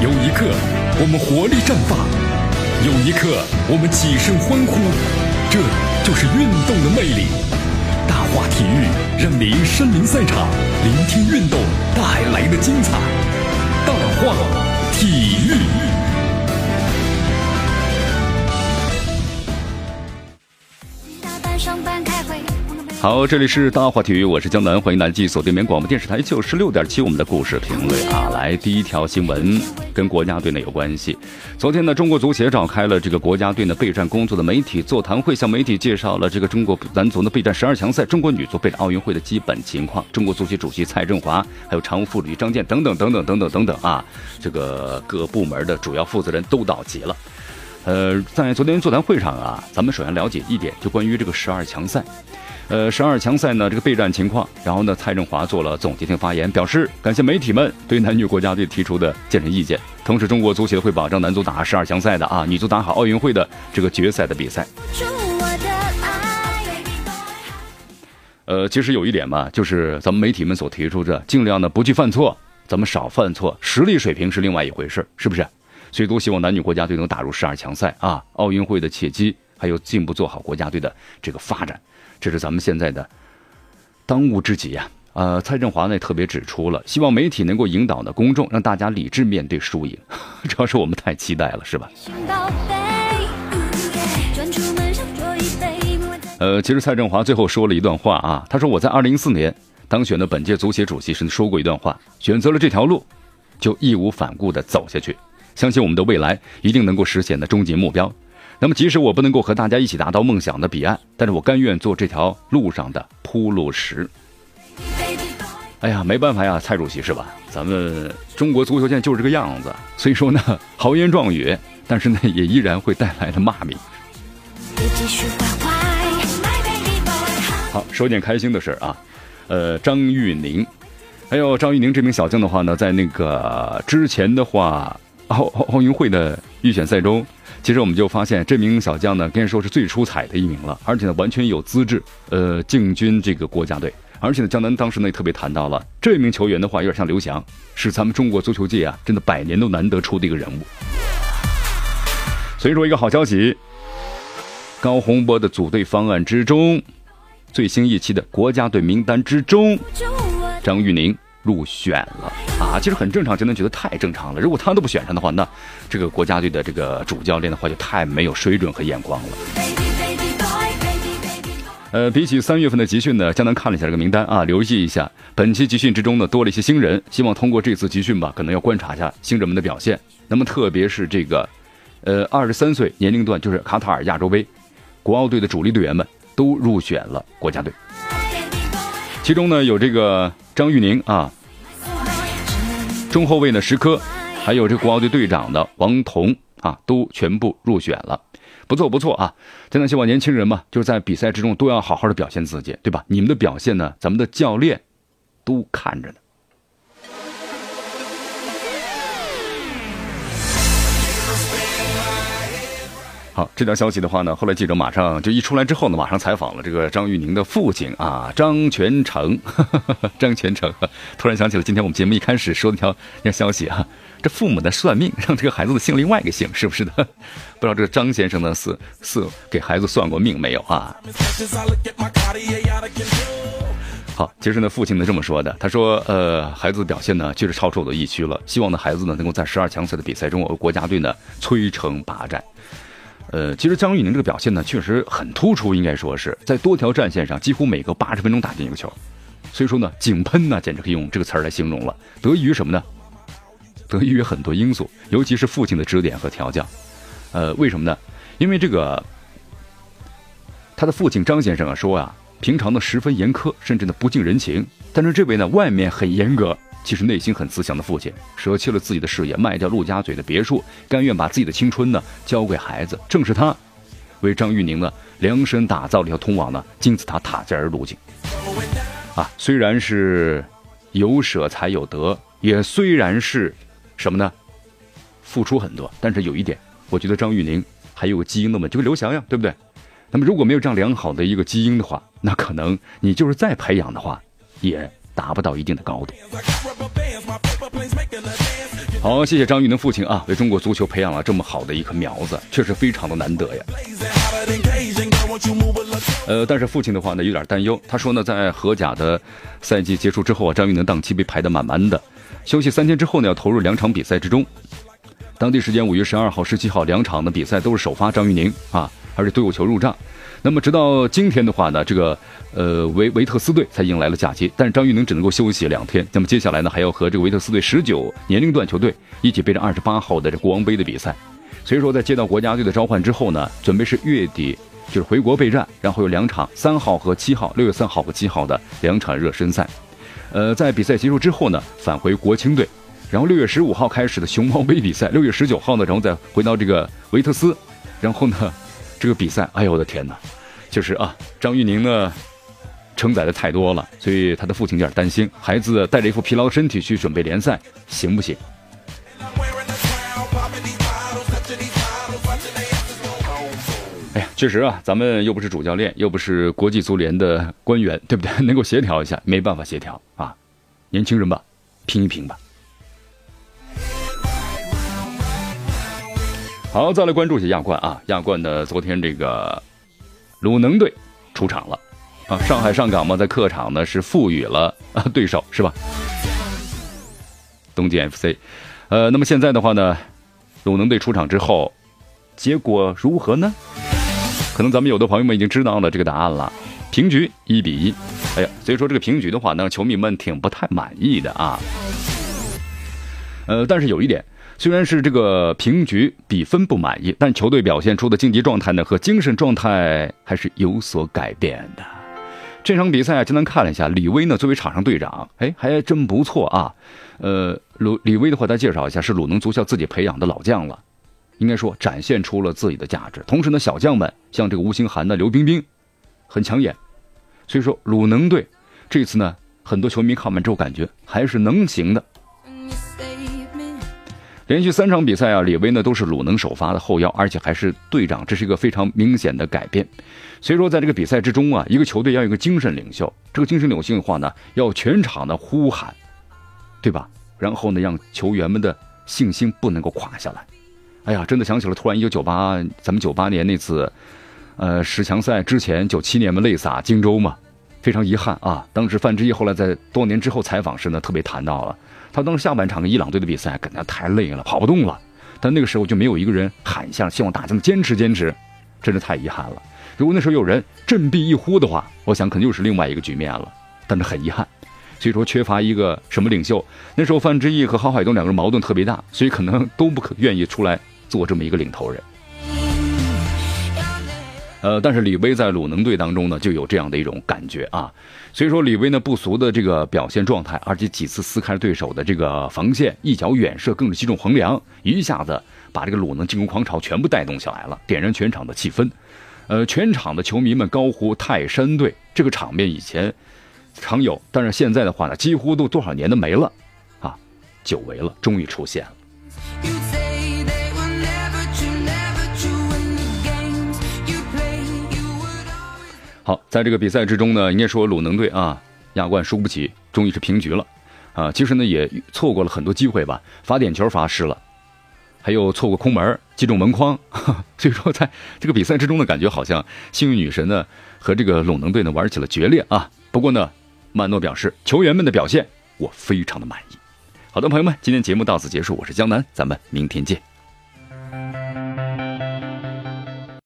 有一刻我们活力绽放，有一刻我们起身欢呼，这就是运动的魅力。大话体育让您身临赛场，聆听运动带来的精彩。大话体育。好，这里是大话体育，我是江南，欢迎来继续锁定绵广播电视台九十六点七，我们的故事评论啊，来第一条新闻跟国家队呢有关系。昨天呢，中国足协召开了这个国家队呢备战工作的媒体座谈会，向媒体介绍了这个中国男足呢备战十二强赛、中国女足备战奥运会的基本情况。中国足协主席蔡振华，还有常务副主席张健等等等等等等等等啊，这个各部门的主要负责人都到齐了。呃，在昨天座谈会上啊，咱们首先了解一点，就关于这个十二强赛。呃，十二强赛呢，这个备战情况，然后呢，蔡振华做了总结性发言，表示感谢媒体们对男女国家队提出的建设意见，同时中国足协会保证男足打十二强赛的啊，女足打好奥运会的这个决赛的比赛。呃，其实有一点嘛，就是咱们媒体们所提出的，尽量呢不去犯错，咱们少犯错，实力水平是另外一回事，是不是？所以都希望男女国家队能打入十二强赛啊，奥运会的契机，还有进一步做好国家队的这个发展。这是咱们现在的当务之急呀！呃，蔡振华呢特别指出了，希望媒体能够引导呢公众，让大家理智面对输赢。主要是我们太期待了，是吧？呃，其实蔡振华最后说了一段话啊，他说我在二零一四年当选的本届足协主席时说过一段话，选择了这条路，就义无反顾的走下去，相信我们的未来一定能够实现的终极目标。那么，即使我不能够和大家一起达到梦想的彼岸，但是我甘愿做这条路上的铺路石。哎呀，没办法呀，蔡主席是吧？咱们中国足球现在就是这个样子。所以说呢，豪言壮语，但是呢，也依然会带来的骂名。好，说点开心的事儿啊，呃，张玉宁，还有张玉宁这名小将的话呢，在那个之前的话，奥奥奥运会的预选赛中。其实我们就发现，这名小将呢，可以说是最出彩的一名了，而且呢，完全有资质，呃，进军这个国家队。而且呢，江南当时呢也特别谈到了这名球员的话，有点像刘翔，是咱们中国足球界啊，真的百年都难得出的一个人物。所以说，一个好消息，高洪波的组队方案之中，最新一期的国家队名单之中，张玉宁。入选了啊，其实很正常，就能觉得太正常了。如果他都不选上的话，那这个国家队的这个主教练的话就太没有水准和眼光了。呃，比起三月份的集训呢，江南看了一下这个名单啊，留意一下本期集训之中呢多了一些新人，希望通过这次集训吧，可能要观察一下新人们的表现。那么特别是这个，呃，二十三岁年龄段，就是卡塔尔亚洲杯国奥队的主力队员们都入选了国家队。其中呢有这个张玉宁啊，中后卫呢石科，还有这国奥队队长的王彤啊，都全部入选了，不错不错啊！真的希望年轻人嘛，就是在比赛之中都要好好的表现自己，对吧？你们的表现呢，咱们的教练都看着呢。好，这条消息的话呢，后来记者马上就一出来之后呢，马上采访了这个张玉宁的父亲啊，张全成，张全成。突然想起了今天我们节目一开始说的条那消息啊，这父母的算命让这个孩子的姓另外一个姓，是不是的？不知道这个张先生呢是是给孩子算过命没有啊？好，其实呢，父亲呢这么说的，他说，呃，孩子的表现呢确实超出我的预期了，希望呢孩子呢能够在十二强赛的比赛中，我们国家队呢摧城拔寨。呃，其实张玉宁这个表现呢，确实很突出，应该说是在多条战线上几乎每隔八十分钟打进一个球，所以说呢，井喷呢，简直可以用这个词儿来形容了。得益于什么呢？得益于很多因素，尤其是父亲的指点和调教。呃，为什么呢？因为这个他的父亲张先生啊说啊，平常呢十分严苛，甚至呢不近人情，但是这位呢外面很严格。其实内心很慈祥的父亲，舍弃了自己的事业，卖掉陆家嘴的别墅，甘愿把自己的青春呢交给孩子。正是他，为张玉宁呢量身打造了一条通往呢金字塔塔尖儿路径。啊，虽然是有舍才有得，也虽然是什么呢，付出很多，但是有一点，我觉得张玉宁还有个基因的问题，就跟刘翔呀，对不对？那么如果没有这样良好的一个基因的话，那可能你就是再培养的话，也。达不到一定的高度。好，谢谢张玉宁父亲啊，为中国足球培养了这么好的一颗苗子，确实非常的难得呀。呃，但是父亲的话呢有点担忧，他说呢，在荷甲的赛季结束之后啊，张玉宁档期被排得满满的，休息三天之后呢，要投入两场比赛之中。当地时间五月十二号、十七号两场的比赛都是首发张玉宁啊，而且都有球入账。那么直到今天的话呢，这个呃维维特斯队才迎来了假期，但是张玉宁只能够休息两天。那么接下来呢，还要和这个维特斯队十九年龄段球队一起备战二十八号的这国王杯的比赛。所以说，在接到国家队的召唤之后呢，准备是月底就是回国备战，然后有两场三号和七号，六月三号和七号的两场热身赛。呃，在比赛结束之后呢，返回国青队。然后六月十五号开始的熊猫杯比赛，六月十九号呢，然后再回到这个维特斯，然后呢，这个比赛，哎呦我的天哪，就是啊，张玉宁呢承载的太多了，所以他的父亲有点担心，孩子带着一副疲劳身体去准备联赛，行不行？哎呀，确实啊，咱们又不是主教练，又不是国际足联的官员，对不对？能够协调一下，没办法协调啊，年轻人吧，拼一拼吧。好，再来关注一下亚冠啊！亚冠呢，昨天这个鲁能队出场了啊！上海上港嘛，在客场呢是赋予了啊对手是吧？东京 FC，呃，那么现在的话呢，鲁能队出场之后，结果如何呢？可能咱们有的朋友们已经知道了这个答案了，平局一比一。哎呀，所以说这个平局的话呢，球迷们挺不太满意的啊。呃，但是有一点。虽然是这个平局比分不满意，但球队表现出的竞技状态呢和精神状态还是有所改变的。这场比赛啊，简单看了一下，李威呢作为场上队长，哎，还真不错啊。呃，鲁李威的话，再介绍一下，是鲁能足校自己培养的老将了，应该说展现出了自己的价值。同时呢，小将们像这个吴兴涵呢刘冰冰，很抢眼。所以说，鲁能队这次呢，很多球迷看完之后感觉还是能行的。连续三场比赛啊，李威呢都是鲁能首发的后腰，而且还是队长，这是一个非常明显的改变。所以说，在这个比赛之中啊，一个球队要有一个精神领袖，这个精神领袖的话呢，要全场的呼喊，对吧？然后呢，让球员们的信心不能够垮下来。哎呀，真的想起了突然一九九八，咱们九八年那次，呃，十强赛之前，九七年嘛泪洒荆州嘛，非常遗憾啊。当时范志毅后来在多年之后采访时呢，特别谈到了。他当时下半场跟伊朗队的比赛，感觉太累了，跑不动了。但那个时候就没有一个人喊一下，希望大家能坚持坚持，真是太遗憾了。如果那时候有人振臂一呼的话，我想肯定又是另外一个局面了。但是很遗憾，所以说缺乏一个什么领袖。那时候范志毅和郝海东两个人矛盾特别大，所以可能都不可愿意出来做这么一个领头人。呃，但是李威在鲁能队当中呢，就有这样的一种感觉啊，所以说李威呢不俗的这个表现状态，而且几次撕开对手的这个防线，一脚远射更是击中横梁，一下子把这个鲁能进攻狂潮全部带动起来了，点燃全场的气氛。呃，全场的球迷们高呼泰山队，这个场面以前常有，但是现在的话呢，几乎都多少年都没了啊，久违了，终于出现了。好，在这个比赛之中呢，应该说鲁能队啊，亚冠输不起，终于是平局了，啊，其实呢也错过了很多机会吧，罚点球罚失了，还有错过空门击中门框，所以说在这个比赛之中呢，感觉好像幸运女神呢和这个鲁能队呢玩起了决裂啊。不过呢，曼诺表示球员们的表现我非常的满意。好的，朋友们，今天节目到此结束，我是江南，咱们明天见。